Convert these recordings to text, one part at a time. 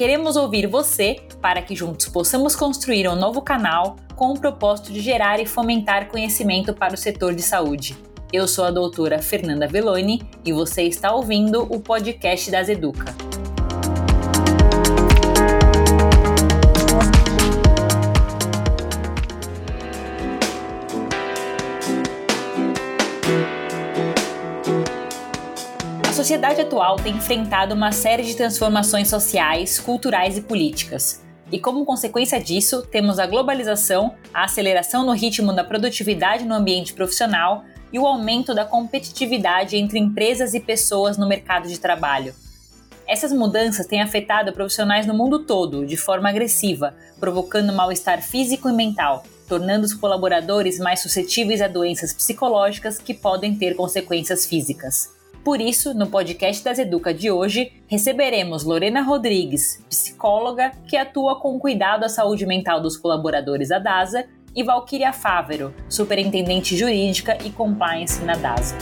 Queremos ouvir você para que juntos possamos construir um novo canal com o propósito de gerar e fomentar conhecimento para o setor de saúde. Eu sou a doutora Fernanda Veloni e você está ouvindo o podcast das Educa. Sociedade atual tem enfrentado uma série de transformações sociais, culturais e políticas. E como consequência disso, temos a globalização, a aceleração no ritmo da produtividade no ambiente profissional e o aumento da competitividade entre empresas e pessoas no mercado de trabalho. Essas mudanças têm afetado profissionais no mundo todo de forma agressiva, provocando mal-estar físico e mental, tornando os colaboradores mais suscetíveis a doenças psicológicas que podem ter consequências físicas. Por isso, no podcast das Educa de hoje, receberemos Lorena Rodrigues, psicóloga que atua com cuidado à saúde mental dos colaboradores da DASA, e Valquíria Fávero, superintendente jurídica e compliance na DASA.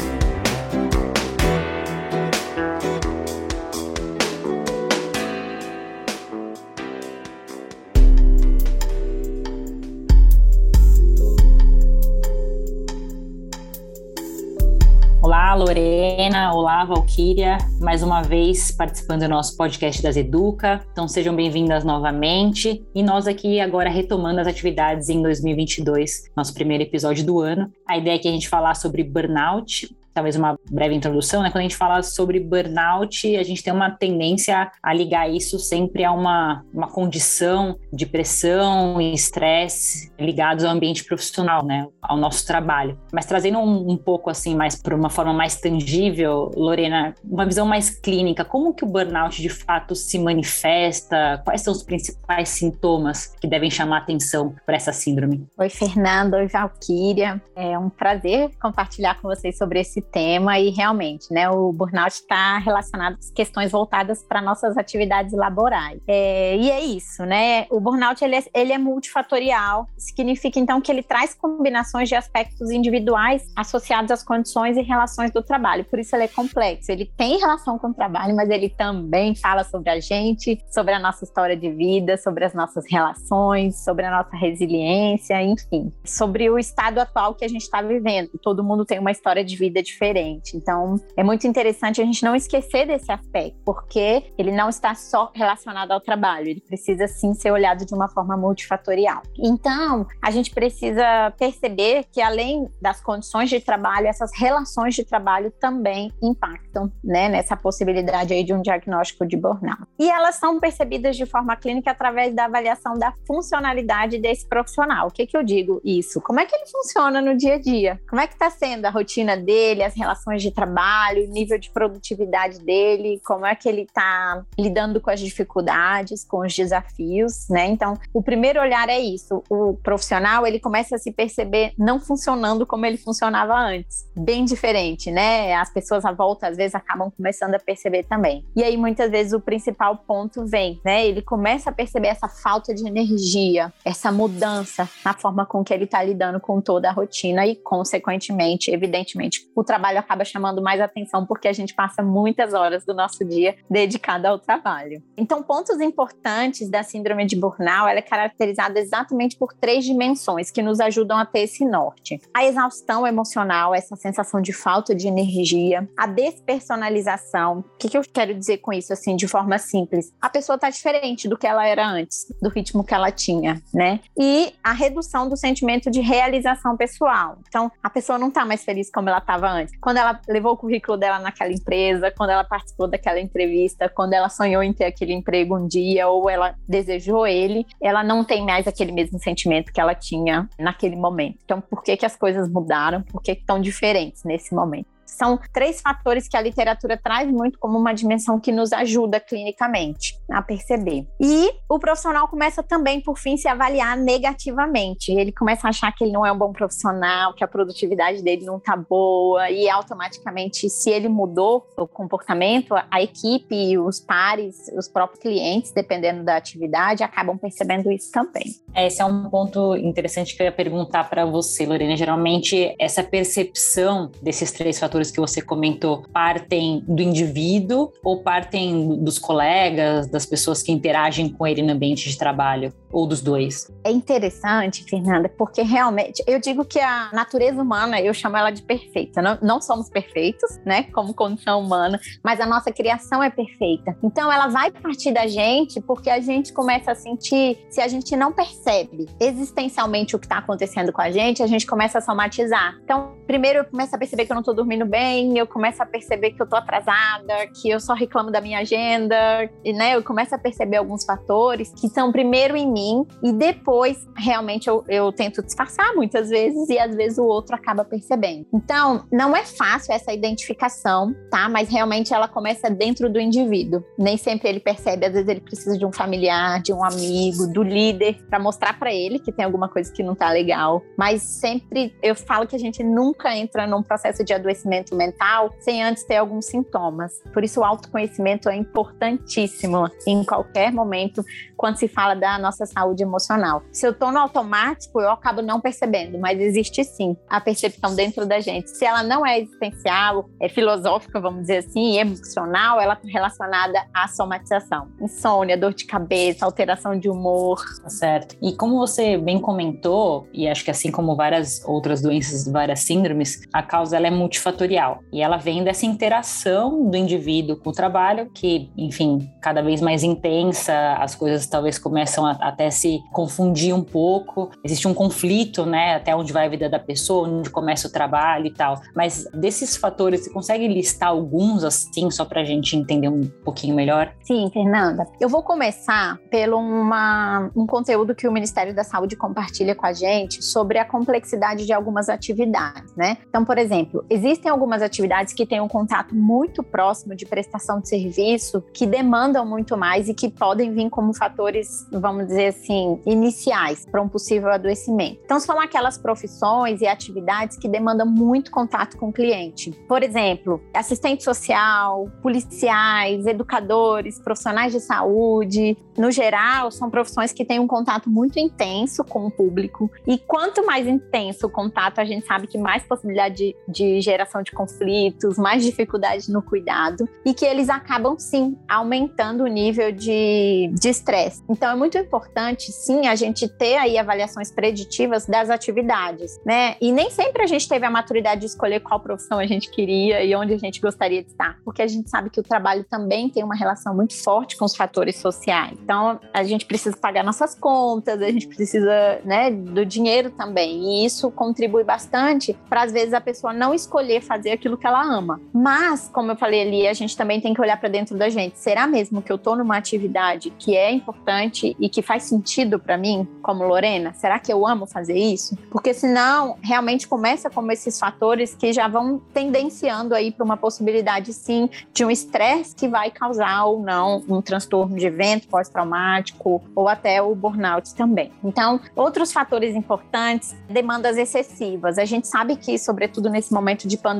Olá, Valquíria. Mais uma vez participando do nosso podcast das Educa. Então sejam bem-vindas novamente. E nós aqui agora retomando as atividades em 2022, nosso primeiro episódio do ano. A ideia é que a gente falar sobre burnout, talvez uma breve introdução, né? Quando a gente fala sobre burnout, a gente tem uma tendência a ligar isso sempre a uma, uma condição de pressão e estresse ligados ao ambiente profissional, né? Ao nosso trabalho. Mas trazendo um, um pouco assim, mais para uma forma mais tangível, Lorena, uma visão mais clínica, como que o burnout de fato se manifesta? Quais são os principais sintomas que devem chamar atenção para essa síndrome? Oi, Fernando. Oi, Valquíria. É um prazer compartilhar com vocês sobre esse tema e realmente, né, o burnout está relacionado com questões voltadas para nossas atividades laborais. É, e é isso, né? O burnout ele é, ele é multifatorial, significa então que ele traz combinações de aspectos individuais associados às condições e relações do trabalho. Por isso ele é complexo. Ele tem relação com o trabalho, mas ele também fala sobre a gente, sobre a nossa história de vida, sobre as nossas relações, sobre a nossa resiliência, enfim, sobre o estado atual que a gente está vivendo. Todo mundo tem uma história de vida diferente. Então, é muito interessante a gente não esquecer desse aspecto, porque ele não está só relacionado ao trabalho, ele precisa sim ser olhado de uma forma multifatorial. Então, a gente precisa perceber que além das condições de trabalho, essas relações de trabalho também impactam, né, nessa possibilidade aí de um diagnóstico de burnout. E elas são percebidas de forma clínica através da avaliação da funcionalidade desse profissional. O que que eu digo isso? Como é que ele funciona no dia a dia? Como é que está sendo a rotina dele, as relações de trabalho, o nível de produtividade dele, como é que ele está lidando com as dificuldades, com os desafios, né? Então, o primeiro olhar é isso. O profissional, ele começa a se perceber não funcionando como ele funcionava antes. Bem diferente, né? As pessoas à volta, às vezes, acabam começando a perceber também. E aí, muitas vezes, o principal ponto vem, né? Ele começa a perceber essa falta de energia, essa mudança na forma com que ele está lidando com toda a rotina e, consequentemente, evidentemente, o trabalho acaba chamando mais atenção porque a gente passa muitas horas do nosso dia dedicada ao trabalho. Então, pontos importantes da síndrome de burnout, ela é caracterizada exatamente por três dimensões que nos ajudam a ter esse norte. A exaustão emocional, essa sensação de falta de energia, a despersonalização. O que, que eu quero dizer com isso, assim, de forma simples? A pessoa está diferente do que ela era antes, do ritmo que ela tinha, né? E a redução do sentimento de realização pessoal. Então, a pessoa não está mais feliz como ela estava antes quando ela levou o currículo dela naquela empresa, quando ela participou daquela entrevista, quando ela sonhou em ter aquele emprego um dia ou ela desejou ele, ela não tem mais aquele mesmo sentimento que ela tinha naquele momento. Então, por que que as coisas mudaram? Por que estão diferentes nesse momento? São três fatores que a literatura traz muito como uma dimensão que nos ajuda clinicamente. a perceber. E o profissional começa também, por fim, se avaliar negativamente. Ele começa a achar que ele não é um bom profissional, que a produtividade dele não tá boa, e automaticamente, se ele mudou o comportamento, a equipe, os pares, os próprios clientes, dependendo da atividade, acabam percebendo isso também. Esse é um ponto interessante que eu ia perguntar para você, Lorena. Geralmente, essa percepção desses três fatores que você comentou partem do indivíduo ou partem dos colegas, das pessoas que interagem com ele no ambiente de trabalho? Ou dos dois? É interessante, Fernanda, porque realmente eu digo que a natureza humana, eu chamo ela de perfeita. Não, não somos perfeitos, né, como condição humana, mas a nossa criação é perfeita. Então ela vai partir da gente porque a gente começa a sentir, se a gente não percebe existencialmente o que está acontecendo com a gente, a gente começa a somatizar. Então, primeiro eu começo a perceber que eu não estou dormindo bem, eu começo a perceber que eu estou atrasada, que eu só reclamo da minha agenda, e, né, eu começo a perceber alguns fatores que são primeiro em mim e depois realmente eu, eu tento disfarçar muitas vezes e às vezes o outro acaba percebendo. Então, não é fácil essa identificação, tá? Mas realmente ela começa dentro do indivíduo. Nem sempre ele percebe, às vezes ele precisa de um familiar, de um amigo, do líder para mostrar para ele que tem alguma coisa que não tá legal. Mas sempre eu falo que a gente nunca entra num processo de adoecimento mental sem antes ter alguns sintomas. Por isso o autoconhecimento é importantíssimo em qualquer momento quando se fala da nossa saúde emocional. Se eu tô no automático, eu acabo não percebendo, mas existe sim a percepção dentro da gente. Se ela não é existencial, é filosófica, vamos dizer assim, emocional, ela está relacionada à somatização. Insônia, dor de cabeça, alteração de humor. Tá certo. E como você bem comentou, e acho que assim como várias outras doenças, várias síndromes, a causa ela é multifatorial. E ela vem dessa interação do indivíduo com o trabalho, que, enfim, cada vez mais intensa, as coisas talvez começam a, até se confundir um pouco. Existe um conflito, né, até onde vai a vida da pessoa, onde começa o trabalho e tal. Mas desses fatores, você consegue listar alguns assim, só para a gente entender um pouquinho melhor? Sim, Fernanda. Eu vou começar pelo uma, um conteúdo que o Ministério da Saúde compartilha com a gente sobre a complexidade de algumas atividades, né? Então, por exemplo, existem algumas atividades que têm um contato muito próximo de prestação de serviço que demandam muito mais e que podem vir como fatores, vamos dizer assim, iniciais para um possível adoecimento. Então, são aquelas profissões e atividades que demandam muito contato com o cliente. Por exemplo, assistente social, policiais, educadores, profissionais de saúde. No geral, são profissões que têm um contato muito intenso com o público. E quanto mais intenso o contato, a gente sabe que mais possibilidade de, de geração de conflitos, mais dificuldade no cuidado. E que eles acabam, sim, aumentando o nível de estresse. Então, é muito importante, sim, a gente ter aí avaliações preditivas das atividades, né? E nem sempre a gente teve a maturidade de escolher qual profissão a gente queria e onde a gente gostaria de estar, porque a gente sabe que o trabalho também tem uma relação muito forte com os fatores sociais. Então, a gente precisa pagar nossas contas, a gente precisa, né, do dinheiro também. E isso contribui bastante para às vezes a pessoa não escolher fazer aquilo que ela ama. Mas, como eu falei ali, a gente também tem que olhar para dentro da gente. Será mesmo que eu estou numa atividade que é importante e que faz sentido para mim, como Lorena? Será que eu amo fazer isso? Porque senão, realmente começa como esses fatores que já vão tendenciando aí para uma possibilidade sim de um estresse que vai causar ou não um transtorno de evento pós-traumático ou até o burnout também. Então, outros fatores importantes, demandas excessivas. A gente sabe que, sobretudo nesse momento de pandemia,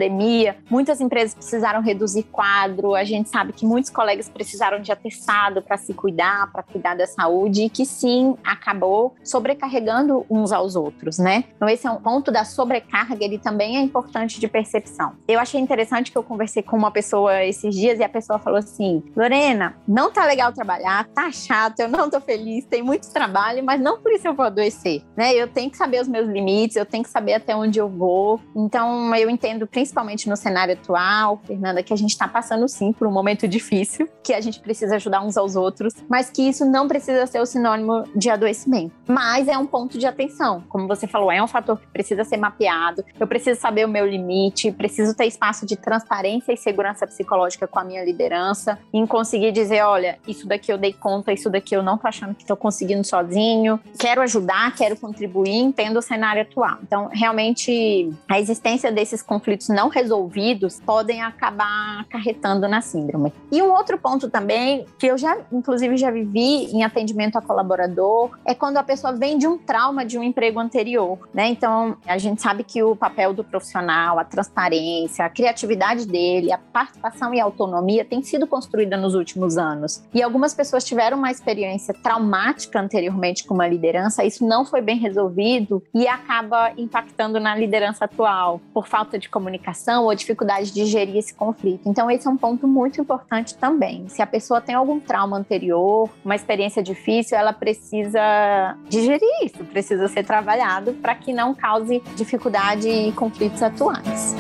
muitas empresas precisaram reduzir quadro, a gente sabe que muitos colegas precisaram de atestado para se cuidar, para cuidar da saúde e que sim, acabou sobrecarregando uns aos outros, né? Então esse é um ponto da sobrecarga, ele também é importante de percepção. Eu achei interessante que eu conversei com uma pessoa esses dias e a pessoa falou assim: "Lorena, não tá legal trabalhar, tá chato, eu não tô feliz, tem muito trabalho, mas não por isso eu vou adoecer, né? Eu tenho que saber os meus limites, eu tenho que saber até onde eu vou. Então eu entendo principalmente no cenário atual, Fernanda, que a gente está passando sim por um momento difícil, que a gente precisa ajudar uns aos outros, mas que isso não não precisa ser o sinônimo de adoecimento, mas é um ponto de atenção. Como você falou, é um fator que precisa ser mapeado. Eu preciso saber o meu limite, preciso ter espaço de transparência e segurança psicológica com a minha liderança, em conseguir dizer, olha, isso daqui eu dei conta, isso daqui eu não tô achando que estou conseguindo sozinho, quero ajudar, quero contribuir, entendo o cenário atual. Então, realmente, a existência desses conflitos não resolvidos podem acabar acarretando na síndrome. E um outro ponto também, que eu já, inclusive, já vivi em atendimento a colaborador, é quando a pessoa vem de um trauma de um emprego anterior, né? Então, a gente sabe que o papel do profissional, a transparência, a criatividade dele, a participação e autonomia tem sido construída nos últimos anos. E algumas pessoas tiveram uma experiência traumática anteriormente com uma liderança, isso não foi bem resolvido e acaba impactando na liderança atual, por falta de comunicação ou dificuldade de gerir esse conflito. Então, esse é um ponto muito importante também. Se a pessoa tem algum trauma anterior, uma experiência difícil, ela precisa digerir isso, precisa ser trabalhado para que não cause dificuldade e conflitos atuais.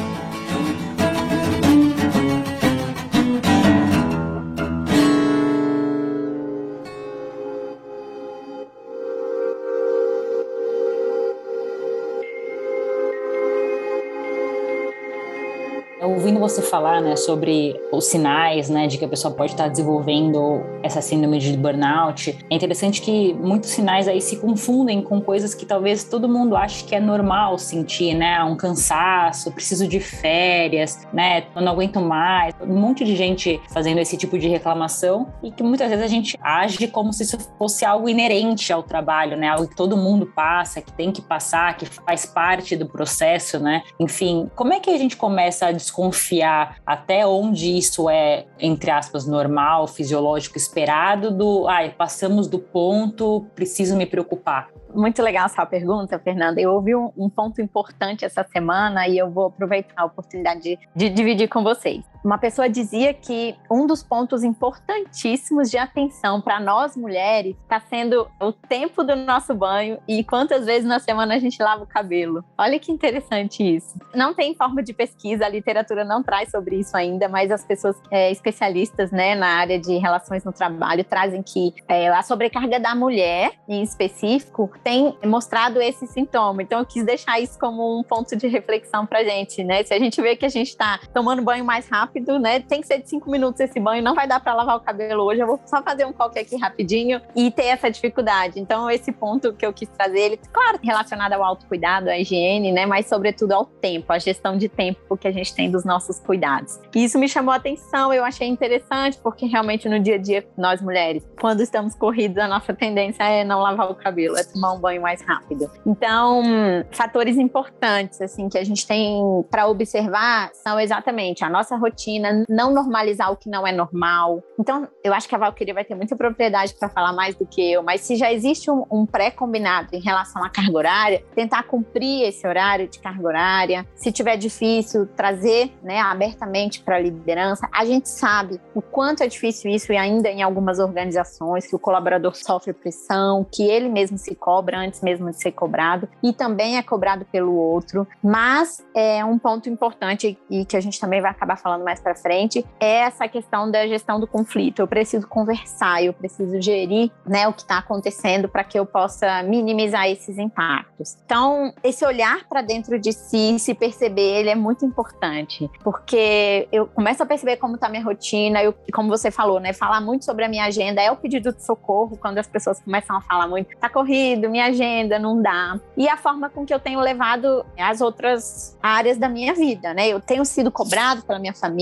Ouvindo você falar, né, sobre os sinais, né, de que a pessoa pode estar desenvolvendo essa síndrome de burnout, é interessante que muitos sinais aí se confundem com coisas que talvez todo mundo ache que é normal sentir, né, um cansaço, preciso de férias, né, eu não aguento mais, um monte de gente fazendo esse tipo de reclamação e que muitas vezes a gente age como se isso fosse algo inerente ao trabalho, né, algo que todo mundo passa, que tem que passar, que faz parte do processo, né, enfim, como é que a gente começa a desconfiar desconfiar até onde isso é, entre aspas, normal, fisiológico, esperado, do, ai, passamos do ponto, preciso me preocupar. Muito legal essa pergunta, Fernanda. Eu ouvi um, um, ponto importante essa semana e eu vou aproveitar a oportunidade de, de dividir com vocês. Uma pessoa dizia que um dos pontos importantíssimos de atenção para nós mulheres está sendo o tempo do nosso banho e quantas vezes na semana a gente lava o cabelo. Olha que interessante isso. Não tem forma de pesquisa, a literatura não traz sobre isso ainda, mas as pessoas é, especialistas né, na área de relações no trabalho trazem que é, a sobrecarga da mulher, em específico, tem mostrado esse sintoma. Então, eu quis deixar isso como um ponto de reflexão para gente, né? Se a gente vê que a gente está tomando banho mais rápido, né? Tem que ser de cinco minutos esse banho, não vai dar para lavar o cabelo hoje. Eu vou só fazer um coque aqui rapidinho e ter essa dificuldade. Então, esse ponto que eu quis trazer, ele, claro, relacionado ao autocuidado, à higiene, né? Mas, sobretudo, ao tempo, a gestão de tempo que a gente tem dos nossos cuidados. E isso me chamou a atenção, eu achei interessante, porque realmente no dia a dia, nós mulheres, quando estamos corridos, a nossa tendência é não lavar o cabelo, é tomar um banho mais rápido. Então, fatores importantes assim que a gente tem para observar são exatamente a nossa rotina, não normalizar o que não é normal. Então, eu acho que a Valkyria vai ter muita propriedade para falar mais do que eu, mas se já existe um, um pré-combinado em relação à carga horária, tentar cumprir esse horário de carga horária. Se tiver difícil, trazer né, abertamente para a liderança. A gente sabe o quanto é difícil isso e ainda em algumas organizações que o colaborador sofre pressão, que ele mesmo se cobra cobra antes mesmo de ser cobrado e também é cobrado pelo outro. Mas é um ponto importante e que a gente também vai acabar falando mais para frente é essa questão da gestão do conflito. Eu preciso conversar, eu preciso gerir, né, o que está acontecendo para que eu possa minimizar esses impactos. Então, esse olhar para dentro de si, se perceber, ele é muito importante, porque eu começo a perceber como está minha rotina, eu, como você falou, né, falar muito sobre a minha agenda é o pedido de socorro quando as pessoas começam a falar muito, tá corrido, minha agenda não dá. E a forma com que eu tenho levado as outras áreas da minha vida, né? Eu tenho sido cobrado pela minha família,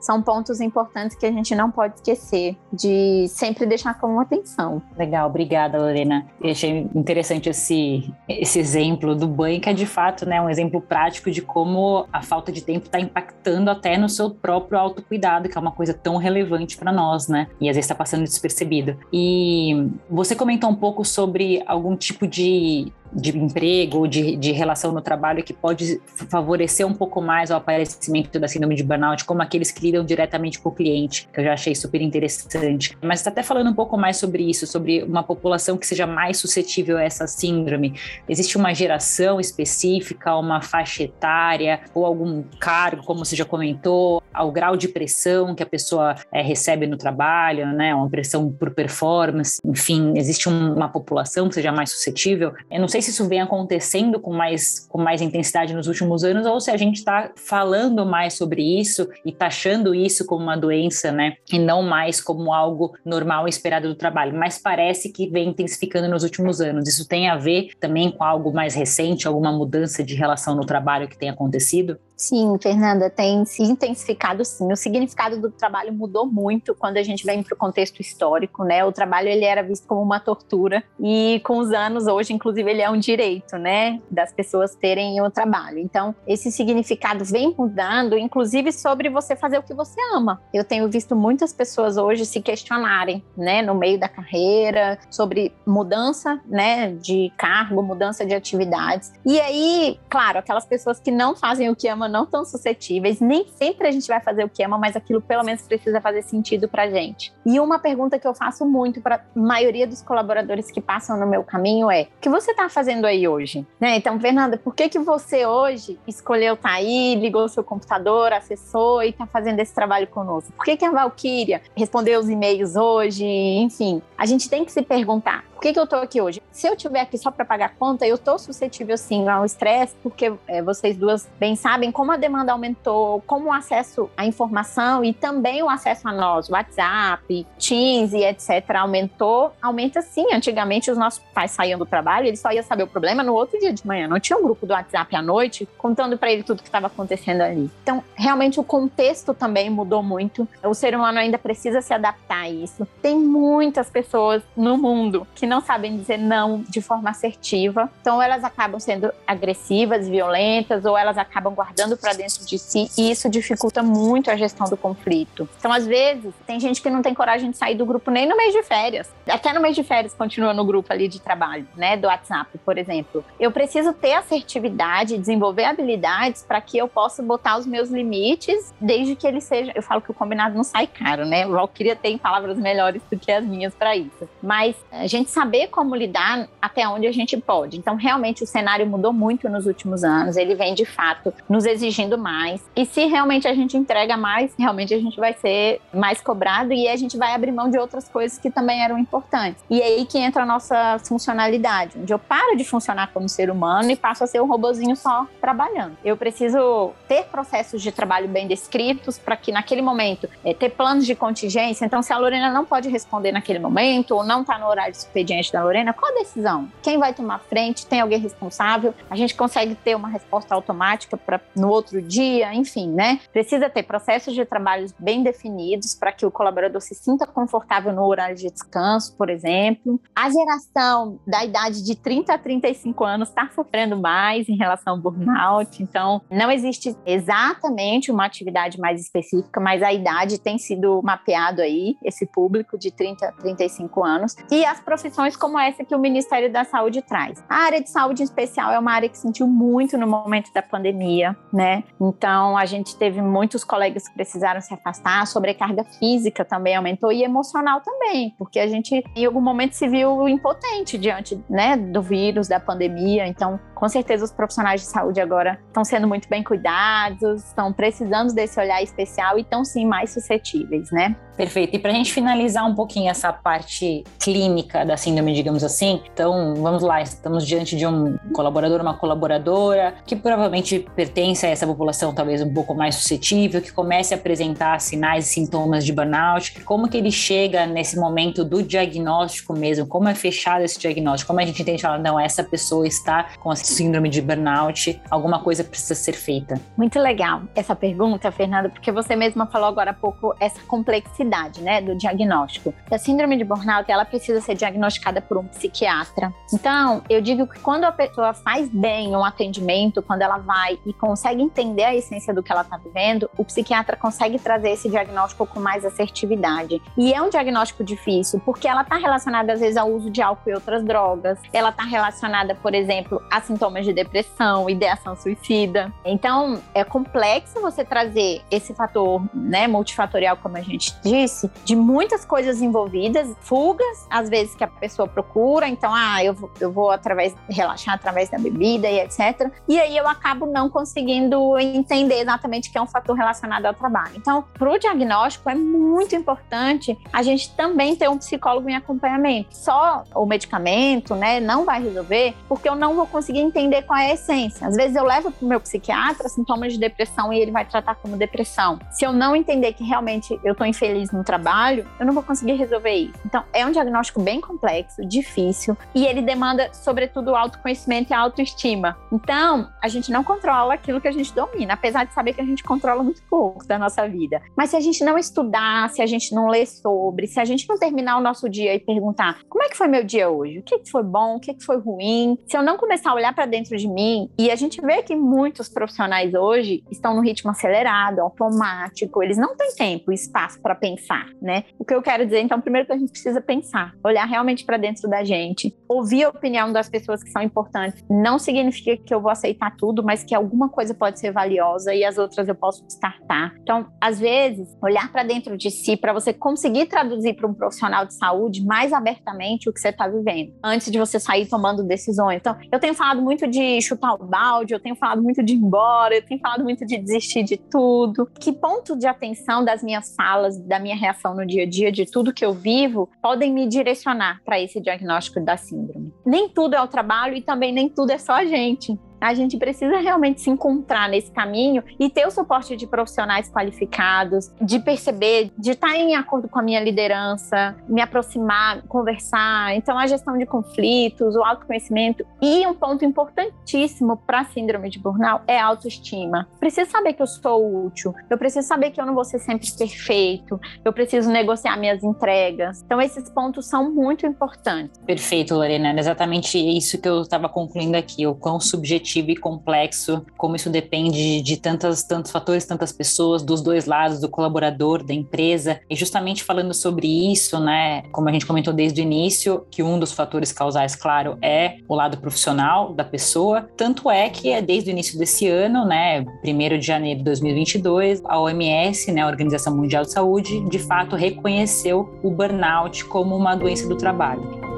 são pontos importantes que a gente não pode esquecer de sempre deixar como atenção. Legal, obrigada, Lorena. Eu achei interessante esse, esse exemplo do banho, que é de fato né, um exemplo prático de como a falta de tempo está impactando até no seu próprio autocuidado, que é uma coisa tão relevante para nós, né? E às vezes está passando despercebido. E você comentou um pouco sobre algum tipo de de emprego, de, de relação no trabalho que pode favorecer um pouco mais o aparecimento da síndrome de burnout, como aqueles que lidam diretamente com o cliente, que eu já achei super interessante. Mas está até falando um pouco mais sobre isso, sobre uma população que seja mais suscetível a essa síndrome. Existe uma geração específica, uma faixa etária ou algum cargo, como você já comentou, ao grau de pressão que a pessoa é, recebe no trabalho, né? Uma pressão por performance, enfim, existe um, uma população que seja mais suscetível. Eu não sei se isso vem acontecendo com mais, com mais intensidade nos últimos anos ou se a gente está falando mais sobre isso e taxando isso como uma doença, né? E não mais como algo normal e esperado do trabalho. Mas parece que vem intensificando nos últimos anos. Isso tem a ver também com algo mais recente, alguma mudança de relação no trabalho que tem acontecido? Sim, Fernanda, tem se intensificado sim. O significado do trabalho mudou muito quando a gente vem para o contexto histórico, né? O trabalho ele era visto como uma tortura e com os anos hoje, inclusive, ele é um direito, né, das pessoas terem o trabalho. Então, esse significado vem mudando, inclusive sobre você fazer o que você ama. Eu tenho visto muitas pessoas hoje se questionarem, né, no meio da carreira, sobre mudança, né, de cargo, mudança de atividades. E aí, claro, aquelas pessoas que não fazem o que não tão suscetíveis. Nem sempre a gente vai fazer o que ama, mas aquilo pelo menos precisa fazer sentido pra gente. E uma pergunta que eu faço muito para maioria dos colaboradores que passam no meu caminho é: o que você está fazendo aí hoje? Né? Então, Fernanda, por que, que você hoje escolheu estar tá aí, ligou seu computador, acessou e está fazendo esse trabalho conosco? Por que, que a Valkyria respondeu os e-mails hoje? Enfim, a gente tem que se perguntar: por que, que eu estou aqui hoje? Se eu estiver aqui só para pagar conta, eu estou suscetível sim ao estresse, porque é, vocês duas bem sabem como a demanda aumentou, como o acesso à informação e também o acesso a nós, WhatsApp, Teams e etc. aumentou. Aumenta sim. Antigamente os nossos pais saíam do trabalho, eles só iam saber o problema no outro dia de manhã. Não tinha um grupo do WhatsApp à noite contando para ele tudo que estava acontecendo ali. Então, realmente o contexto também mudou muito. O ser humano ainda precisa se adaptar a isso. Tem muitas pessoas no mundo que não sabem dizer não de forma assertiva. Então elas acabam sendo agressivas, violentas, ou elas acabam guardando para dentro de si, e isso dificulta muito a gestão do conflito. Então, às vezes, tem gente que não tem coragem de sair do grupo nem no mês de férias. Até no mês de férias continua no grupo ali de trabalho, né, do WhatsApp, por exemplo. Eu preciso ter assertividade, desenvolver habilidades para que eu possa botar os meus limites, desde que ele seja. Eu falo que o combinado não sai caro, né? O Valkyria tem palavras melhores do que as minhas para isso. Mas a gente saber como lidar até onde a gente pode. Então, realmente, o cenário mudou muito nos últimos anos. Ele vem, de fato, nos exigindo mais. E se realmente a gente entrega mais, realmente a gente vai ser mais cobrado e a gente vai abrir mão de outras coisas que também eram importantes. E é aí que entra a nossa funcionalidade, onde eu paro de funcionar como ser humano e passo a ser um robozinho só trabalhando. Eu preciso ter processos de trabalho bem descritos para que naquele momento é, ter planos de contingência. Então, se a Lorena não pode responder naquele momento ou não está no horário de expediente, expediente da Lorena, qual a decisão? Quem vai tomar frente? Tem alguém responsável? A gente consegue ter uma resposta automática para no outro dia? Enfim, né? Precisa ter processos de trabalhos bem definidos para que o colaborador se sinta confortável no horário de descanso, por exemplo. A geração da idade de 30 a 35 anos está sofrendo mais em relação ao burnout, então não existe exatamente uma atividade mais específica, mas a idade tem sido mapeado aí, esse público de 30 a 35 anos. E as profissões como essa que o Ministério da Saúde traz. A área de saúde em especial é uma área que sentiu muito no momento da pandemia, né? Então a gente teve muitos colegas que precisaram se afastar, a sobrecarga física também aumentou e emocional também, porque a gente em algum momento se viu impotente diante, né, do vírus, da pandemia. Então, com certeza os profissionais de saúde agora estão sendo muito bem cuidados, estão precisando desse olhar especial e estão sim mais suscetíveis, né? Perfeito. E para a gente finalizar um pouquinho essa parte clínica da síndrome, digamos assim, então vamos lá, estamos diante de um colaborador, uma colaboradora que provavelmente pertence a essa população talvez um pouco mais suscetível, que comece a apresentar sinais e sintomas de burnout. Como que ele chega nesse momento do diagnóstico mesmo? Como é fechado esse diagnóstico? Como a gente entende falar, não, essa pessoa está com a síndrome de burnout, alguma coisa precisa ser feita? Muito legal essa pergunta, Fernanda, porque você mesma falou agora há pouco essa complexidade, né, do diagnóstico. A síndrome de burnout, ela precisa ser diagnosticada por um psiquiatra. Então, eu digo que quando a pessoa faz bem um atendimento, quando ela vai e consegue entender a essência do que ela está vivendo, o psiquiatra consegue trazer esse diagnóstico com mais assertividade. E é um diagnóstico difícil, porque ela está relacionada às vezes ao uso de álcool e outras drogas. Ela está relacionada, por exemplo, a sintomas de depressão, ideação suicida. Então, é complexo você trazer esse fator, né, multifatorial, como a gente disse, de muitas coisas envolvidas, fugas, às vezes que a pessoa procura, então, ah, eu eu vou através relaxar através da bebida e etc. E aí eu acabo não conseguindo entender exatamente que é um fator relacionado ao trabalho. Então, para o diagnóstico é muito importante a gente também ter um psicólogo em acompanhamento. Só o medicamento, né, não vai resolver, porque eu não vou conseguir entender qual é a essência. Às vezes eu levo para o meu psiquiatra sintomas de depressão e ele vai tratar como depressão. Se eu não entender que realmente eu estou infeliz no trabalho, eu não vou conseguir resolver isso. Então, é um diagnóstico bem complexo, difícil, e ele demanda, sobretudo, autoconhecimento e autoestima. Então, a gente não controla aquilo que a gente domina, apesar de saber que a gente controla muito pouco da nossa vida. Mas se a gente não estudar, se a gente não ler sobre, se a gente não terminar o nosso dia e perguntar como é que foi meu dia hoje, o que, que foi bom, o que, que foi ruim, se eu não começar a olhar para dentro de mim, e a gente vê que muitos profissionais hoje estão no ritmo acelerado, automático, eles não têm tempo e espaço para pensar, né? O que eu quero dizer, então, primeiro que a gente precisa pensar, olhar realmente para dentro da gente, ouvir a opinião das pessoas que são importantes. Não significa que eu vou aceitar tudo, mas que alguma coisa pode ser valiosa e as outras eu posso descartar. Então, às vezes, olhar para dentro de si para você conseguir traduzir para um profissional de saúde mais abertamente o que você está vivendo, antes de você sair tomando decisões. Então, eu tenho falado muito de chutar o balde, eu tenho falado muito de ir embora, eu tenho falado muito de desistir de tudo. Que ponto de atenção das minhas falas, da minha reação no dia a dia, de tudo que eu vivo, podem me direcionar para esse diagnóstico da síndrome? Nem tudo é o trabalho e também nem tudo é só a gente. A gente precisa realmente se encontrar nesse caminho e ter o suporte de profissionais qualificados, de perceber, de estar em acordo com a minha liderança, me aproximar, conversar. Então, a gestão de conflitos, o autoconhecimento e um ponto importantíssimo para a síndrome de burnout é a autoestima. Preciso saber que eu sou útil, eu preciso saber que eu não vou ser sempre perfeito, eu preciso negociar minhas entregas. Então, esses pontos são muito importantes. Perfeito, Lorena. É exatamente isso que eu estava concluindo aqui, o quão subjetivo e complexo, como isso depende de tantas, tantos fatores, tantas pessoas, dos dois lados, do colaborador, da empresa. E justamente falando sobre isso, né, como a gente comentou desde o início, que um dos fatores causais, claro, é o lado profissional da pessoa. Tanto é que é desde o início desse ano, né, 1 de janeiro de 2022, a OMS, né, a Organização Mundial de Saúde, de fato reconheceu o burnout como uma doença do trabalho.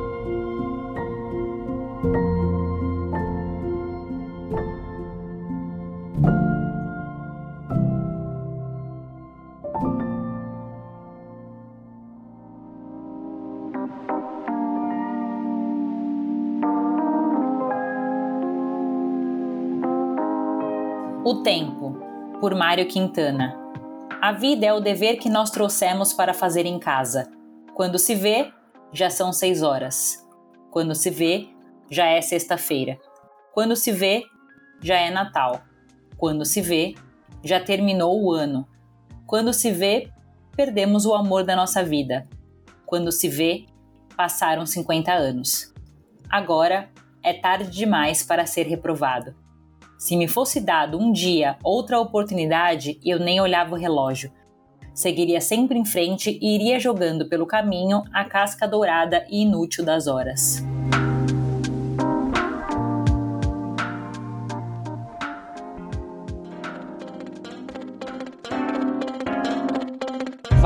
O Tempo, por Mário Quintana. A vida é o dever que nós trouxemos para fazer em casa. Quando se vê, já são seis horas. Quando se vê, já é sexta-feira. Quando se vê, já é Natal. Quando se vê, já terminou o ano. Quando se vê, perdemos o amor da nossa vida. Quando se vê, passaram 50 anos. Agora é tarde demais para ser reprovado. Se me fosse dado um dia outra oportunidade, eu nem olhava o relógio. Seguiria sempre em frente e iria jogando pelo caminho a casca dourada e inútil das horas.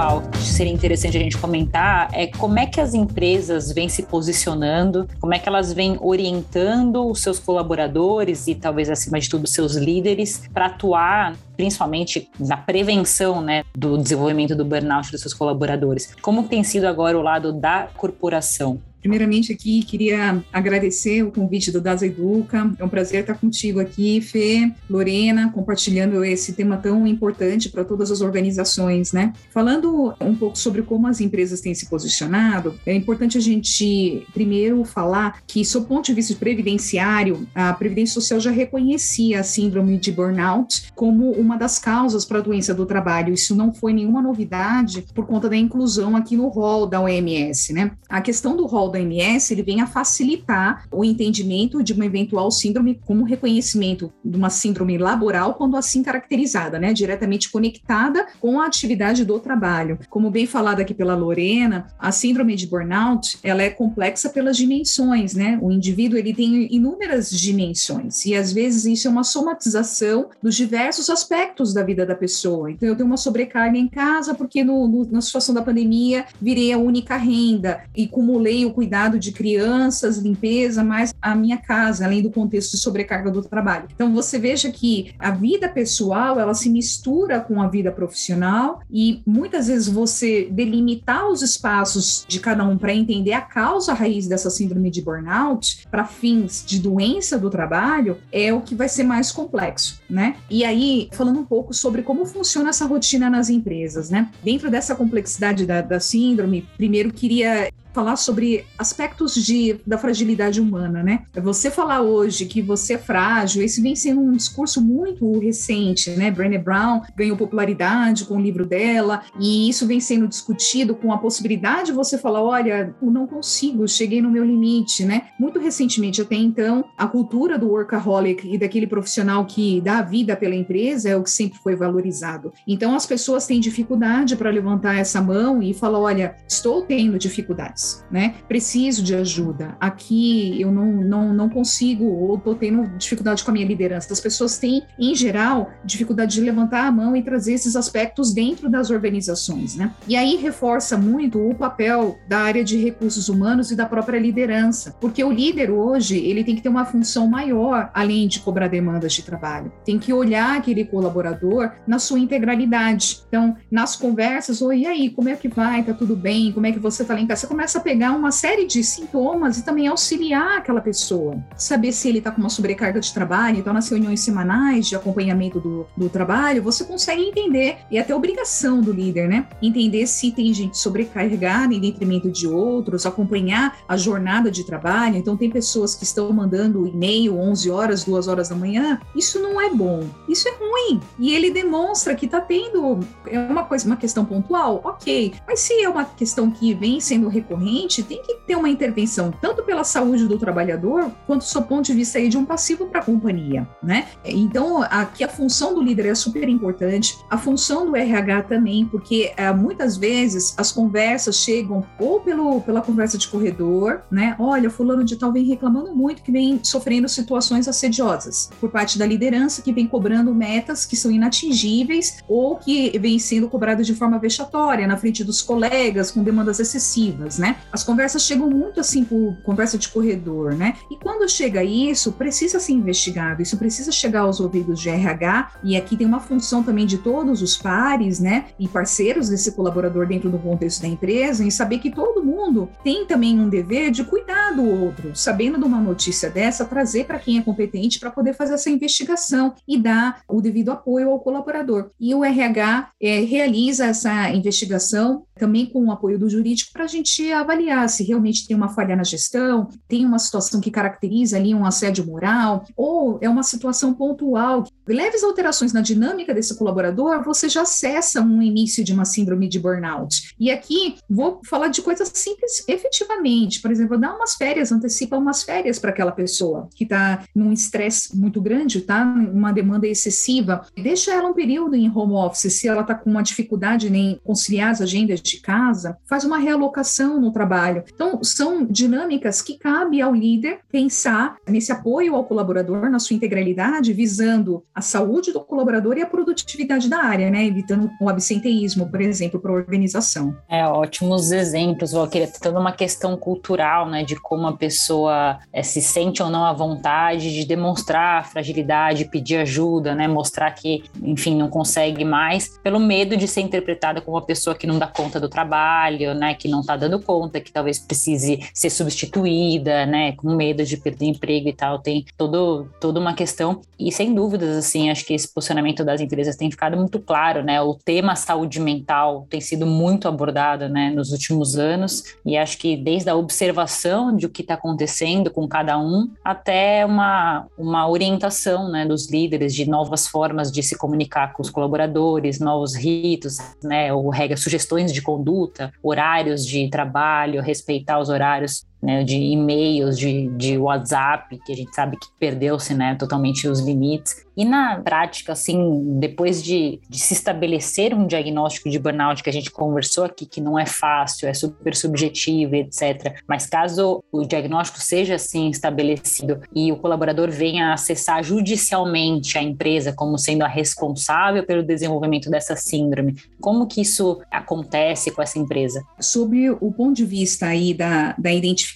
Val, seria interessante a gente comentar é como é que as empresas vêm se posicionando, como é que elas vêm orientando os seus colaboradores e talvez acima de tudo seus líderes para atuar principalmente na prevenção né, do desenvolvimento do burnout dos seus colaboradores. Como tem sido agora o lado da corporação? Primeiramente aqui queria agradecer o convite do Das Educa. É um prazer estar contigo aqui, Fê, Lorena, compartilhando esse tema tão importante para todas as organizações, né? Falando um pouco sobre como as empresas têm se posicionado, é importante a gente primeiro falar que, sob ponto de vista previdenciário, a Previdência Social já reconhecia a síndrome de burnout como uma das causas para a doença do trabalho. Isso não foi nenhuma novidade por conta da inclusão aqui no rol da OMS, né? A questão do rol da OMS, ele vem a facilitar o entendimento de uma eventual síndrome como reconhecimento de uma síndrome laboral quando assim caracterizada, né? Diretamente conectada com a atividade do trabalho. Como bem falado aqui pela Lorena, a síndrome de burnout, ela é complexa pelas dimensões, né? O indivíduo, ele tem inúmeras dimensões e às vezes isso é uma somatização dos diversos aspectos da vida da pessoa. Então eu tenho uma sobrecarga em casa porque no, no, na situação da pandemia virei a única renda e acumulei o cuidado de crianças, limpeza, mais a minha casa, além do contexto de sobrecarga do trabalho. Então você veja que a vida pessoal, ela se mistura com a vida profissional e muitas vezes você delimitar os espaços de cada um para entender a causa raiz dessa síndrome de burnout para fins de doença do trabalho é o que vai ser mais complexo, né? E aí, falando um pouco sobre como funciona essa rotina nas empresas, né? Dentro dessa complexidade da, da síndrome, primeiro queria falar sobre aspectos de, da fragilidade humana, né? Você falar hoje que você é frágil, esse vem sendo um discurso muito recente, né? Brené Brown ganhou popularidade com o livro dela, e isso vem sendo discutido com a possibilidade de você falar, olha, eu não consigo, cheguei no meu limite, né? Muito recentemente, até então, a cultura do workaholic e daquele profissional que dá a vida pela empresa é o que sempre foi valorizado. Então, as pessoas têm dificuldade para levantar essa mão e falar, olha, estou tendo dificuldades né? Preciso de ajuda. Aqui eu não, não, não consigo, ou estou tendo dificuldade com a minha liderança. As pessoas têm, em geral, dificuldade de levantar a mão e trazer esses aspectos dentro das organizações, né? E aí reforça muito o papel da área de recursos humanos e da própria liderança, porque o líder hoje ele tem que ter uma função maior além de cobrar demandas de trabalho. Tem que olhar aquele colaborador na sua integralidade. Então, nas conversas, oi, e aí, como é que vai? Tá tudo bem? Como é que você tá lá em casa? Você começa começa a pegar uma série de sintomas e também auxiliar aquela pessoa. Saber se ele está com uma sobrecarga de trabalho, então nas reuniões semanais de acompanhamento do, do trabalho, você consegue entender, e até obrigação do líder, né? Entender se tem gente sobrecarregada em detrimento de outros, acompanhar a jornada de trabalho. Então, tem pessoas que estão mandando e-mail 11 horas, 2 horas da manhã. Isso não é bom. Isso é ruim. E ele demonstra que está tendo. É uma coisa, uma questão pontual, ok. Mas se é uma questão que vem sendo recorrente, tem que ter uma intervenção tanto pela saúde do trabalhador, quanto do ponto de vista aí de um passivo para a companhia, né? Então, aqui a função do líder é super importante, a função do RH também, porque é, muitas vezes as conversas chegam ou pelo, pela conversa de corredor, né? Olha, fulano de tal vem reclamando muito que vem sofrendo situações assediosas por parte da liderança que vem cobrando metas que são inatingíveis ou que vem sendo cobrado de forma vexatória na frente dos colegas com demandas excessivas, né? As conversas chegam muito assim por conversa de corredor, né? E quando chega isso, precisa ser investigado, isso precisa chegar aos ouvidos de RH, e aqui tem uma função também de todos os pares, né? E parceiros desse colaborador dentro do contexto da empresa, em saber que todo mundo tem também um dever de cuidar do outro, sabendo de uma notícia dessa, trazer para quem é competente para poder fazer essa investigação e dar o devido apoio ao colaborador. E o RH é, realiza essa investigação também com o apoio do jurídico para a gente avaliar se realmente tem uma falha na gestão, tem uma situação que caracteriza ali um assédio moral, ou é uma situação pontual. Leves alterações na dinâmica desse colaborador, você já acessa um início de uma síndrome de burnout. E aqui vou falar de coisas simples efetivamente. Por exemplo, dar umas férias, antecipa umas férias para aquela pessoa que está num estresse muito grande, tá? Uma demanda excessiva. Deixa ela um período em home office, se ela está com uma dificuldade em conciliar as agendas de casa, faz uma realocação no trabalho. Então, são dinâmicas que cabe ao líder pensar nesse apoio ao colaborador, na sua integralidade, visando a saúde do colaborador e a produtividade da área, né? Evitando o absenteísmo, por exemplo, para a organização. É, ótimos exemplos, Valquíria. Toda uma questão cultural, né? De como a pessoa é, se sente ou não à vontade de demonstrar fragilidade, pedir ajuda, né? Mostrar que, enfim, não consegue mais, pelo medo de ser interpretada como uma pessoa que não dá conta do trabalho, né? Que não está dando conta, que talvez precise ser substituída, né? Com medo de perder emprego e tal. Tem todo, toda uma questão. E sem dúvidas, assim, acho que esse posicionamento das empresas tem ficado muito claro, né? O tema saúde mental tem sido muito abordado, né? Nos últimos anos. E acho que desde a observação de o que está acontecendo com cada um, até uma, uma orientação, né? Dos líderes de novas formas de se comunicar com os colaboradores, novos ritos, né? Ou regras, sugestões de conduta, horários de trabalho, respeitar os horários né, de e-mails, de, de WhatsApp, que a gente sabe que perdeu-se né, totalmente os limites. E na prática, assim, depois de, de, se estabelecer um diagnóstico de burnout, que a gente conversou aqui, que não é fácil, é super subjetivo, etc. Mas caso o diagnóstico seja assim estabelecido e o colaborador venha acessar judicialmente a empresa como sendo a responsável pelo desenvolvimento dessa síndrome, como que isso acontece com essa empresa? Sob o ponto de vista aí da, da identificação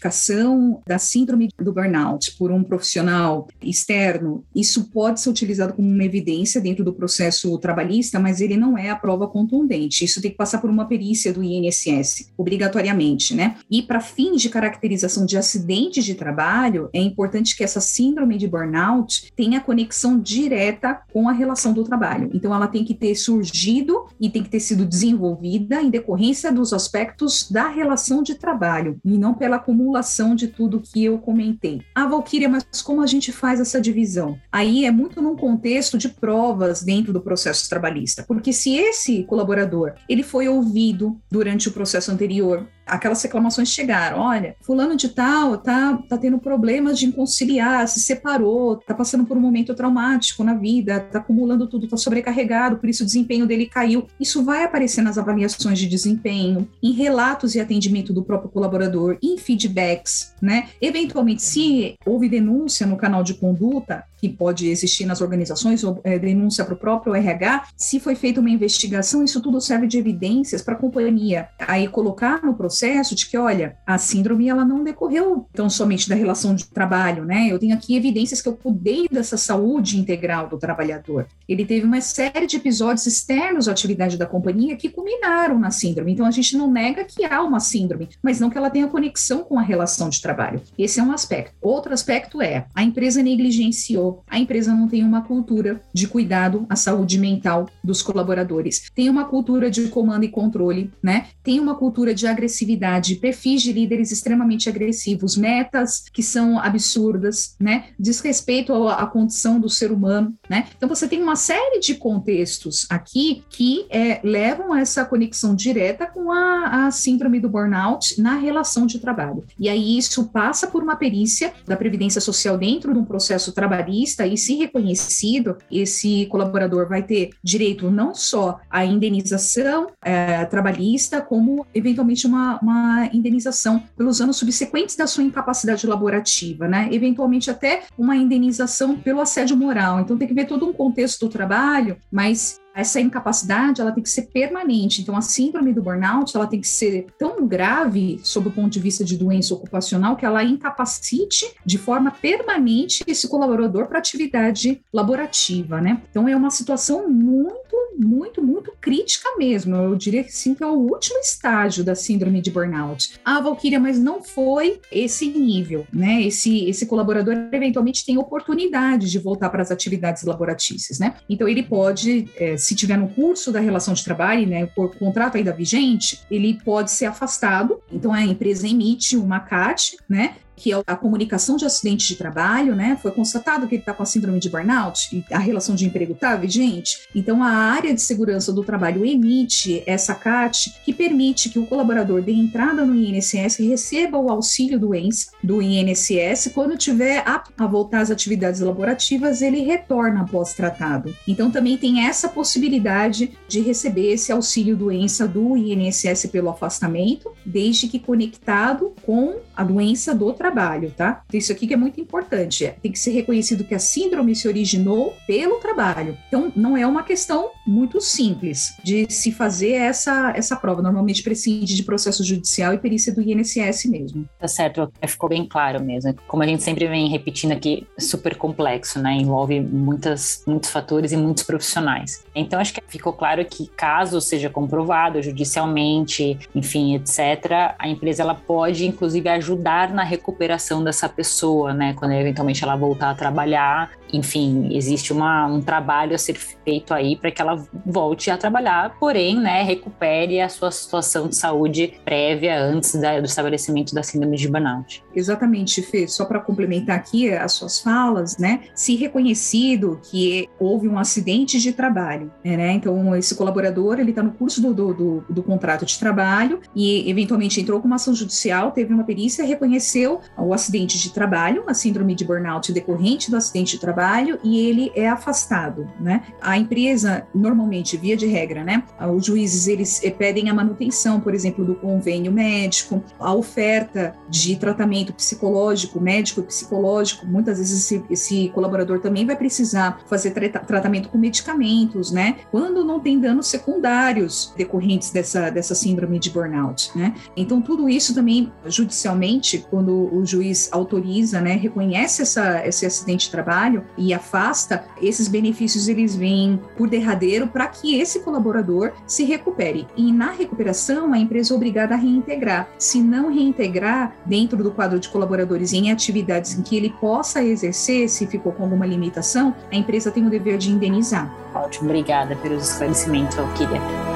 da síndrome do burnout por um profissional externo, isso pode ser utilizado como uma evidência dentro do processo trabalhista, mas ele não é a prova contundente. Isso tem que passar por uma perícia do INSS, obrigatoriamente, né? E para fins de caracterização de acidentes de trabalho, é importante que essa síndrome de burnout tenha conexão direta com a relação do trabalho. Então, ela tem que ter surgido e tem que ter sido desenvolvida em decorrência dos aspectos da relação de trabalho e não pela acumulação de tudo que eu comentei. Ah, Valquíria, mas como a gente faz essa divisão? Aí é muito num contexto de provas dentro do processo trabalhista, porque se esse colaborador ele foi ouvido durante o processo anterior, aquelas reclamações chegaram, olha, fulano de tal tá, tá tendo problemas de conciliar, se separou, tá passando por um momento traumático na vida, tá acumulando tudo, tá sobrecarregado, por isso o desempenho dele caiu. Isso vai aparecer nas avaliações de desempenho, em relatos e atendimento do próprio colaborador, em feedbacks, né? Eventualmente, se houve denúncia no canal de conduta, que pode existir nas organizações, ou é, denúncia para o próprio RH, se foi feita uma investigação, isso tudo serve de evidências para a companhia aí colocar no processo de que, olha, a síndrome ela não decorreu tão somente da relação de trabalho, né? Eu tenho aqui evidências que eu cuidei dessa saúde integral do trabalhador. Ele teve uma série de episódios externos à atividade da companhia que culminaram na síndrome. Então a gente não nega que há uma síndrome, mas não que ela tenha conexão com a relação de trabalho. Esse é um aspecto. Outro aspecto é a empresa negligenciou, a empresa não tem uma cultura de cuidado à saúde mental dos colaboradores. Tem uma cultura de comando e controle, né? Tem uma cultura de agressividade perfis de líderes extremamente agressivos, metas que são absurdas, né? Desrespeito à, à condição do ser humano, né? Então você tem uma série de contextos aqui que é, levam a essa conexão direta com a, a síndrome do burnout na relação de trabalho. E aí isso passa por uma perícia da Previdência Social dentro de um processo trabalhista e se reconhecido, esse colaborador vai ter direito não só à indenização é, trabalhista, como eventualmente uma, uma, indenização pelos anos subsequentes da sua incapacidade laborativa, né? Eventualmente até uma indenização pelo assédio moral. Então tem que ver todo um contexto do trabalho, mas essa incapacidade ela tem que ser permanente. Então, a síndrome do burnout ela tem que ser tão grave, sob o ponto de vista de doença ocupacional, que ela incapacite de forma permanente esse colaborador para atividade laborativa, né? Então, é uma situação muito, muito, muito crítica mesmo. Eu diria que sim, que é o último estágio da síndrome de burnout. Ah, Valkyria, mas não foi esse nível, né? Esse, esse colaborador eventualmente tem oportunidade de voltar para as atividades laboratícias, né? Então, ele pode é, se tiver no curso da relação de trabalho, né, por contrato ainda vigente, ele pode ser afastado. Então a empresa emite uma CAT, né, que é a comunicação de acidente de trabalho, né? Foi constatado que ele está com a síndrome de burnout e a relação de emprego está vigente. Então, a área de segurança do trabalho emite essa CAT que permite que o colaborador dê entrada no INSS e receba o auxílio doença do INSS. Quando tiver apto a voltar às atividades laborativas, ele retorna após tratado. Então, também tem essa possibilidade de receber esse auxílio doença do INSS pelo afastamento, desde que conectado com a doença do trabalho trabalho, tá? Isso aqui que é muito importante. É, tem que ser reconhecido que a síndrome se originou pelo trabalho. Então, não é uma questão muito simples de se fazer essa, essa prova. Normalmente prescinde de processo judicial e perícia do INSS mesmo. Tá certo, ficou bem claro mesmo. Como a gente sempre vem repetindo aqui, super complexo, né? Envolve muitas, muitos fatores e muitos profissionais. Então, acho que ficou claro que caso seja comprovado judicialmente, enfim, etc., a empresa ela pode, inclusive, ajudar na recuperação dessa pessoa, né? Quando eventualmente ela voltar a trabalhar. Enfim, existe uma, um trabalho a ser feito aí para que ela volte a trabalhar, porém, né, recupere a sua situação de saúde prévia antes da, do estabelecimento da síndrome de burnout. Exatamente, Fê. Só para complementar aqui as suas falas, né? Se reconhecido que houve um acidente de trabalho, né? Então, esse colaborador, ele está no curso do, do, do, do contrato de trabalho e, eventualmente, entrou com uma ação judicial, teve uma perícia, reconheceu o acidente de trabalho, a síndrome de burnout decorrente do acidente de trabalho, e ele é afastado, né? A empresa, normalmente, via de regra, né? Os juízes, eles eh, pedem a manutenção, por exemplo, do convênio médico, a oferta de tratamento psicológico, médico e psicológico. Muitas vezes esse, esse colaborador também vai precisar fazer tra tratamento com medicamentos, né? Quando não tem danos secundários decorrentes dessa, dessa síndrome de burnout, né? Então, tudo isso também, judicialmente, quando o juiz autoriza, né, reconhece essa, esse acidente de trabalho e afasta, esses benefícios eles vêm por derradeiro para que esse colaborador se recupere. E na recuperação, a empresa é obrigada a reintegrar. Se não reintegrar dentro do quadro de colaboradores em atividades em que ele possa exercer, se ficou com alguma limitação, a empresa tem o dever de indenizar. Ótimo, obrigada pelos esclarecimentos, Valquíria.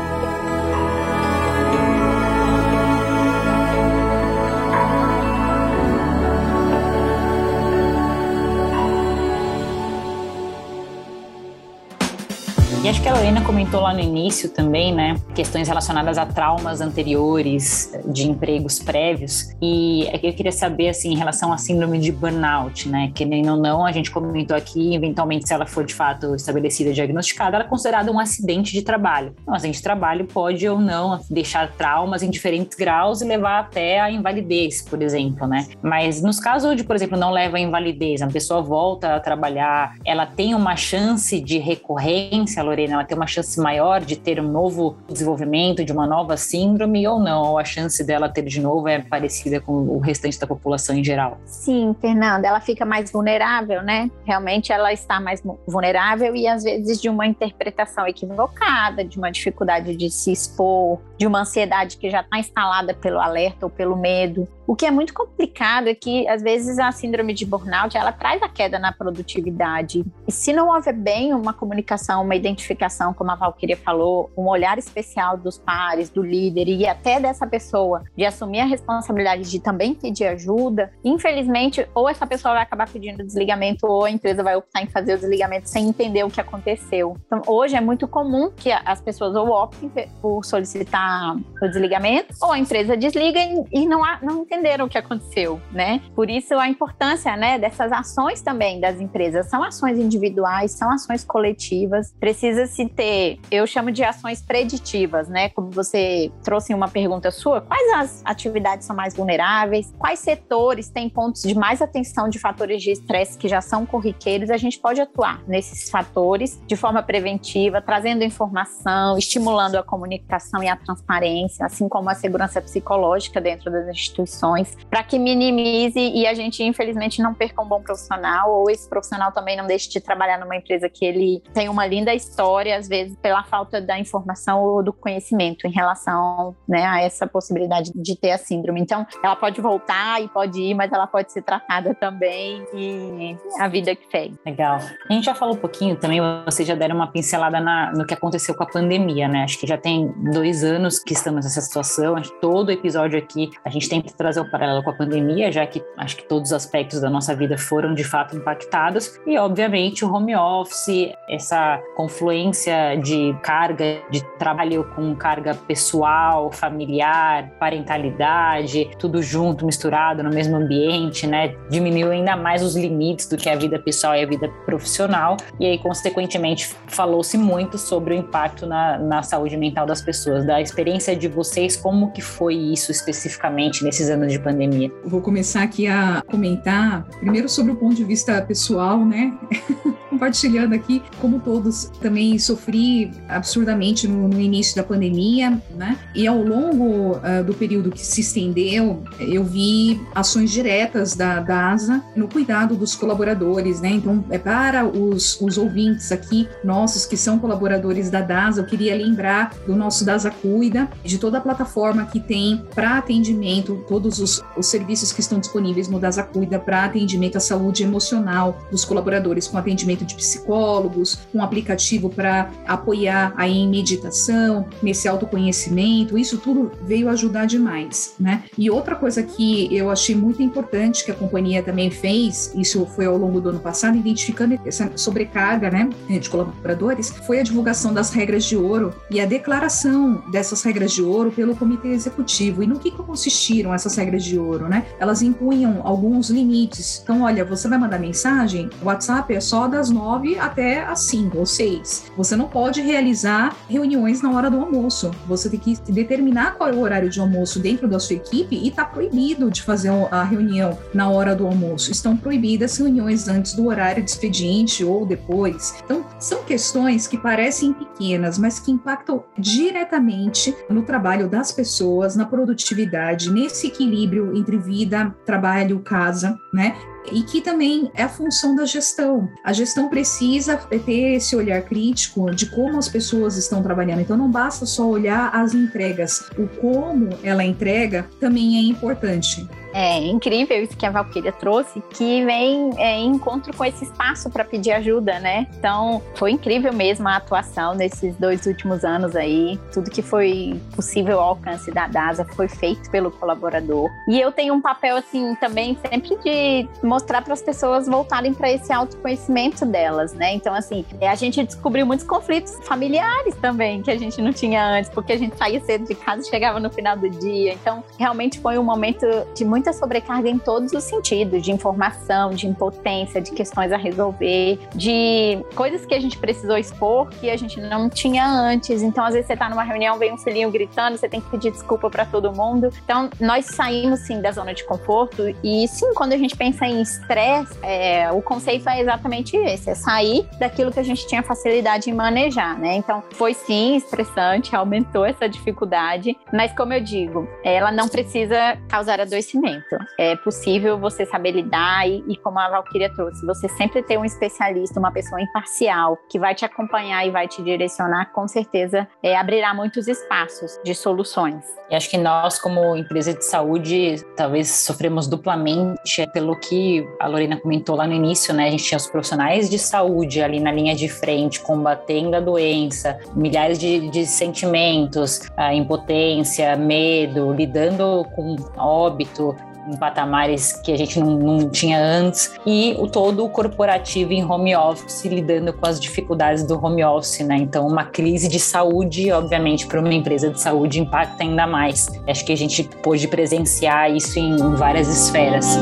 Acho que a Lorena comentou lá no início também, né, questões relacionadas a traumas anteriores de empregos prévios. E eu queria saber, assim, em relação à síndrome de burnout, né, que nem ou não, a gente comentou aqui, eventualmente, se ela for de fato estabelecida, diagnosticada, ela é considerada um acidente de trabalho. Um acidente de trabalho pode ou não deixar traumas em diferentes graus e levar até a invalidez, por exemplo, né. Mas nos casos de, por exemplo, não leva a invalidez, a pessoa volta a trabalhar, ela tem uma chance de recorrência, Lorena, ela tem uma chance maior de ter um novo desenvolvimento, de uma nova síndrome ou não? Ou a chance dela ter de novo é parecida com o restante da população em geral? Sim, Fernanda, ela fica mais vulnerável, né? Realmente ela está mais vulnerável e às vezes de uma interpretação equivocada, de uma dificuldade de se expor, de uma ansiedade que já está instalada pelo alerta ou pelo medo. O que é muito complicado é que, às vezes, a síndrome de burnout, ela traz a queda na produtividade. E se não houver bem uma comunicação, uma identificação, como a Valkyria falou, um olhar especial dos pares, do líder e até dessa pessoa, de assumir a responsabilidade de também pedir ajuda, infelizmente, ou essa pessoa vai acabar pedindo desligamento, ou a empresa vai optar em fazer o desligamento sem entender o que aconteceu. Então, hoje é muito comum que as pessoas ou optem por solicitar o desligamento, ou a empresa desliga e não, há, não entenderam o que aconteceu, né? Por isso a importância, né, dessas ações também das empresas. São ações individuais, são ações coletivas. Precisa se ter, eu chamo de ações preditivas, né? Como você trouxe uma pergunta sua, quais as atividades são mais vulneráveis? Quais setores têm pontos de mais atenção de fatores de estresse que já são corriqueiros? A gente pode atuar nesses fatores de forma preventiva, trazendo informação, estimulando a comunicação e a transparência, assim como a segurança psicológica dentro das instituições para que minimize e a gente, infelizmente, não perca um bom profissional ou esse profissional também não deixe de trabalhar numa empresa que ele tem uma linda história, às vezes pela falta da informação ou do conhecimento em relação né, a essa possibilidade de ter a síndrome. Então, ela pode voltar e pode ir, mas ela pode ser tratada também e a vida que segue. Legal. A gente já falou um pouquinho também, vocês já deram uma pincelada na, no que aconteceu com a pandemia, né? Acho que já tem dois anos que estamos nessa situação. Todo episódio aqui a gente tenta trazer o paralelo com a pandemia, já que acho que todos os aspectos da nossa vida foram de fato impactados, e obviamente o home office, essa confluência de carga de trabalho com carga pessoal, familiar, parentalidade, tudo junto, misturado no mesmo ambiente, né? Diminuiu ainda mais os limites do que a vida pessoal e a vida profissional. E aí, consequentemente, falou-se muito sobre o impacto na, na saúde mental das pessoas. Da experiência de vocês, como que foi isso especificamente nesses anos de pandemia? Vou começar aqui a comentar, primeiro sobre o ponto de vista pessoal, né? Compartilhando aqui, como todos, também sofri absurdamente no, no início da pandemia, né? E ao longo uh, do período que se estendeu, eu vi ações diretas da DASA no cuidado dos colaboradores, né? Então, é para os, os ouvintes aqui, nossos que são colaboradores da DASA, eu queria lembrar do nosso DASA Cuida, de toda a plataforma que tem para atendimento, todos os, os serviços que estão disponíveis no DASA Cuida para atendimento à saúde emocional dos colaboradores, com atendimento de psicólogos, um aplicativo para apoiar aí em meditação, nesse autoconhecimento, isso tudo veio ajudar demais, né? E outra coisa que eu achei muito importante que a companhia também fez, isso foi ao longo do ano passado, identificando essa sobrecarga, né, de colaboradores, foi a divulgação das regras de ouro e a declaração dessas regras de ouro pelo comitê executivo. E no que consistiram essas regras de ouro, né? Elas impunham alguns limites. Então, olha, você vai mandar mensagem, o WhatsApp é só das 9 até as 5 ou 6. Você não pode realizar reuniões na hora do almoço. Você tem que determinar qual é o horário de almoço dentro da sua equipe e está proibido de fazer a reunião na hora do almoço. Estão proibidas reuniões antes do horário de expediente ou depois. Então, são questões que parecem pequenas, mas que impactam diretamente no trabalho das pessoas, na produtividade, nesse equilíbrio entre vida, trabalho, casa, né? e que também é a função da gestão. A gestão precisa ter esse olhar crítico de como as pessoas estão trabalhando. Então não basta só olhar as entregas, o como ela entrega também é importante. É incrível isso que a Valkyria trouxe, que vem é, em encontro com esse espaço para pedir ajuda, né? Então, foi incrível mesmo a atuação nesses dois últimos anos aí. Tudo que foi possível ao alcance da DASA foi feito pelo colaborador. E eu tenho um papel, assim, também sempre de mostrar para as pessoas voltarem para esse autoconhecimento delas, né? Então, assim, é, a gente descobriu muitos conflitos familiares também que a gente não tinha antes, porque a gente saía cedo de casa e chegava no final do dia. Então, realmente foi um momento de muito muita sobrecarga em todos os sentidos, de informação, de impotência, de questões a resolver, de coisas que a gente precisou expor que a gente não tinha antes. Então, às vezes você está numa reunião, vem um filhinho gritando, você tem que pedir desculpa para todo mundo. Então, nós saímos sim da zona de conforto e sim, quando a gente pensa em estresse, é, o conceito é exatamente esse, é sair daquilo que a gente tinha facilidade em manejar, né? Então, foi sim estressante, aumentou essa dificuldade, mas como eu digo, ela não precisa causar adoecimento É possível você saber lidar e, e como a Valkyria trouxe, você sempre ter um especialista, uma pessoa imparcial que vai te acompanhar e vai te direcionar, com certeza é, abrirá muitos espaços de soluções. E acho que nós, como empresa de saúde, talvez sofremos duplamente pelo que a Lorena comentou lá no início, né? A gente tinha os profissionais de saúde ali na linha de frente, combatendo a doença, milhares de, de sentimentos, a impotência, medo, lidando com óbito, em patamares que a gente não, não, tinha antes, e o todo corporativo em home office, lidando com as dificuldades do home office, né? Então, uma crise de saúde, obviamente, para uma empresa de saúde impacta ainda mais. Acho que a gente pôde presenciar isso em várias esferas.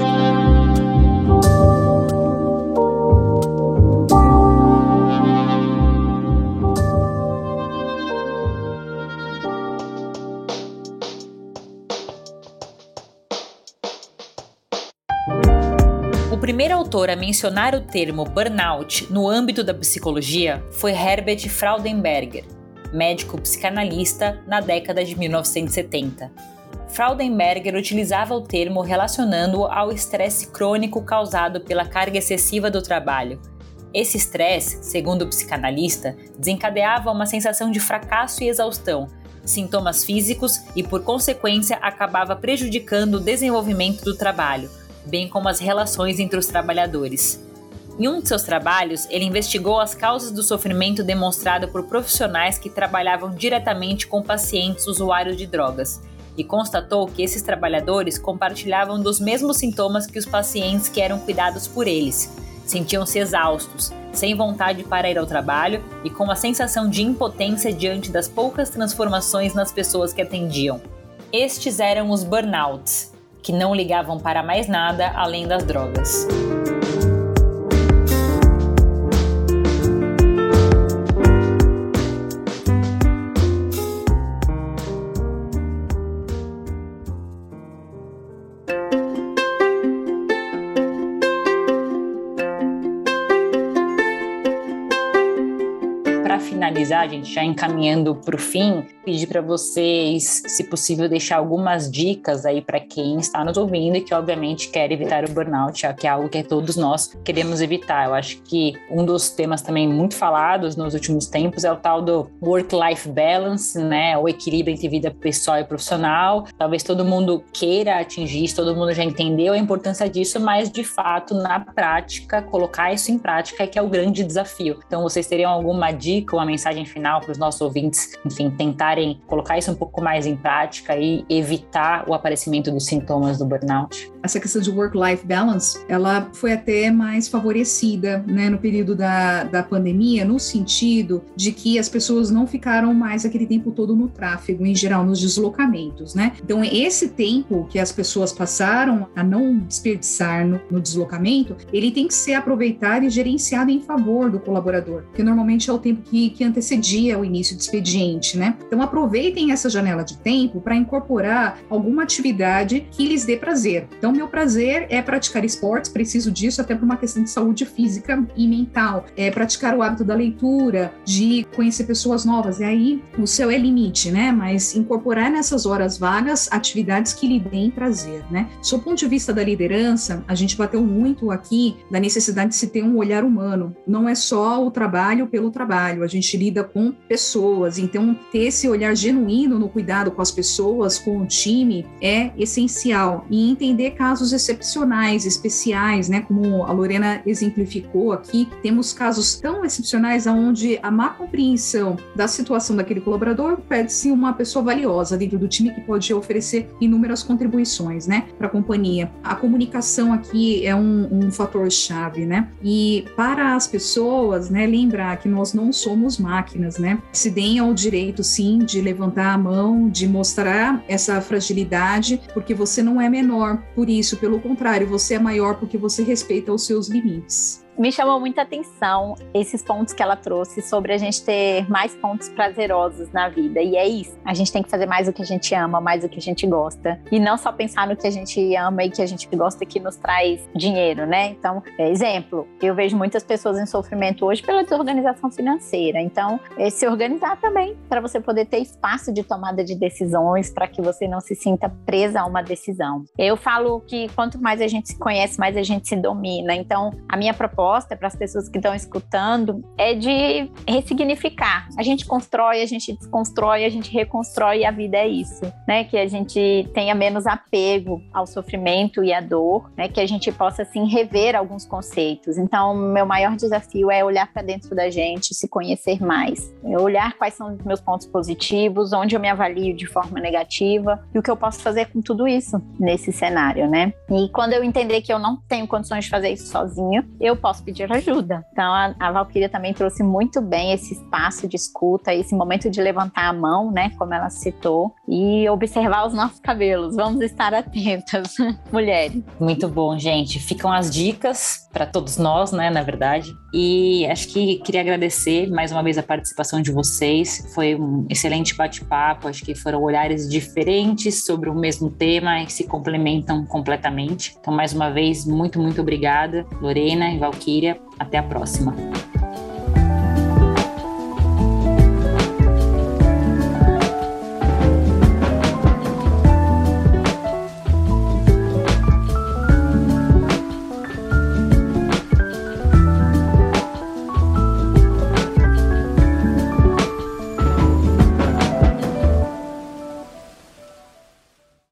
Autor a mencionar o termo burnout no âmbito da psicologia foi Herbert Fraudenberger, médico psicanalista na década de 1970. Fraudenberger utilizava o termo relacionando-o ao estresse crônico causado pela carga excessiva do trabalho. Esse estresse, segundo o psicanalista, desencadeava uma sensação de fracasso e exaustão, sintomas físicos e, por consequência, acabava prejudicando o desenvolvimento do trabalho, bem como as relações entre os trabalhadores. Em um de seus trabalhos, ele investigou as causas do sofrimento demonstrado por profissionais que trabalhavam diretamente com pacientes usuários de drogas e constatou que esses trabalhadores compartilhavam dos mesmos sintomas que os pacientes que eram cuidados por eles: Sentiam-se exaustos, sem vontade para ir ao trabalho e com a sensação de impotência diante das poucas transformações nas pessoas que atendiam. Estes eram os burnouts, que não ligavam para mais nada além das drogas. finalizar, gente, já encaminhando para o fim, pedir para vocês, se possível, deixar algumas dicas aí para quem está nos ouvindo e que, obviamente, quer evitar o burnout, que é algo que todos nós queremos evitar. Eu acho que um dos temas também muito falados nos últimos tempos é o tal do work-life balance, né? O equilíbrio entre vida pessoal e profissional. Talvez todo mundo queira atingir isso, todo mundo já entendeu a importância disso, mas de fato, na prática, colocar isso em prática é que é o grande desafio. Então, vocês teriam alguma dica, uma mensagem final para os nossos ouvintes, enfim, tentarem colocar isso um pouco mais em prática e evitar o aparecimento dos sintomas do burnout? Essa questão de work-life balance, ela foi até mais favorecida né, no período da, da pandemia, no sentido de que as pessoas não ficaram mais aquele tempo todo no tráfego, em geral, nos deslocamentos, né? Então, esse tempo que as pessoas passaram a não desperdiçar no, no deslocamento, ele tem que ser aproveitado e gerenciado em favor do colaborador, porque normalmente é o tempo que, que antecedia o início do expediente, né? Então aproveitem essa janela de tempo para incorporar alguma atividade que lhes dê prazer. Então meu prazer é praticar esportes, preciso disso até por uma questão de saúde física e mental. É praticar o hábito da leitura, de conhecer pessoas novas. E aí o céu é limite, né? Mas incorporar nessas horas vagas atividades que lhe deem prazer, né? Do ponto de vista da liderança, a gente bateu muito aqui da necessidade de se ter um olhar humano. Não é só o trabalho pelo trabalho, a gente lida com pessoas, então ter esse olhar genuíno no cuidado com as pessoas, com o time, é essencial. E entender casos excepcionais, especiais, né? Como a Lorena exemplificou aqui, temos casos tão excepcionais onde a má compreensão da situação daquele colaborador pede-se uma pessoa valiosa dentro do time que pode oferecer inúmeras contribuições, né, para a companhia. A comunicação aqui é um, um fator chave, né? E para as pessoas, né, lembrar que nós não somos máquinas, né? Se deem ao direito, sim, de levantar a mão, de mostrar essa fragilidade, porque você não é menor por isso, pelo contrário, você é maior porque você respeita os seus limites me chamou muita atenção esses pontos que ela trouxe sobre a gente ter mais pontos prazerosos na vida. E é isso. A gente tem que fazer mais o que a gente ama, mais o que a gente gosta. E não só pensar no que a gente ama e que a gente gosta que nos traz dinheiro, né? Então, é, exemplo, eu vejo muitas pessoas em sofrimento hoje pela desorganização financeira. Então, é se organizar também para você poder ter espaço de tomada de decisões, para que você não se sinta presa a uma decisão. Eu falo que quanto mais a gente se conhece, mais a gente se domina. Então, a minha proposta proposta para as pessoas que estão escutando é de ressignificar. A gente constrói, a gente desconstrói, a gente reconstrói e a vida é isso, né? Que a gente tenha menos apego ao sofrimento e à dor, né? Que a gente possa assim rever alguns conceitos. Então, meu maior desafio é olhar para dentro da gente, se conhecer mais, é olhar quais são os meus pontos positivos, onde eu me avalio de forma negativa e o que eu posso fazer com tudo isso nesse cenário, né? E quando eu entender que eu não tenho condições de fazer isso sozinho, eu posso posso pedir ajuda. Então, a, a Valkyria também trouxe muito bem esse espaço de escuta, esse momento de levantar a mão, né, como ela citou, e observar os nossos cabelos. Vamos estar atentas, mulheres. Muito bom, gente. Ficam as dicas para todos nós, né, na verdade. E acho que queria agradecer mais uma vez a participação de vocês. Foi um excelente bate-papo. Acho que foram olhares diferentes sobre o mesmo tema e se complementam completamente. Então, mais uma vez, muito, muito obrigada, Lorena e Valkyria. Até a próxima.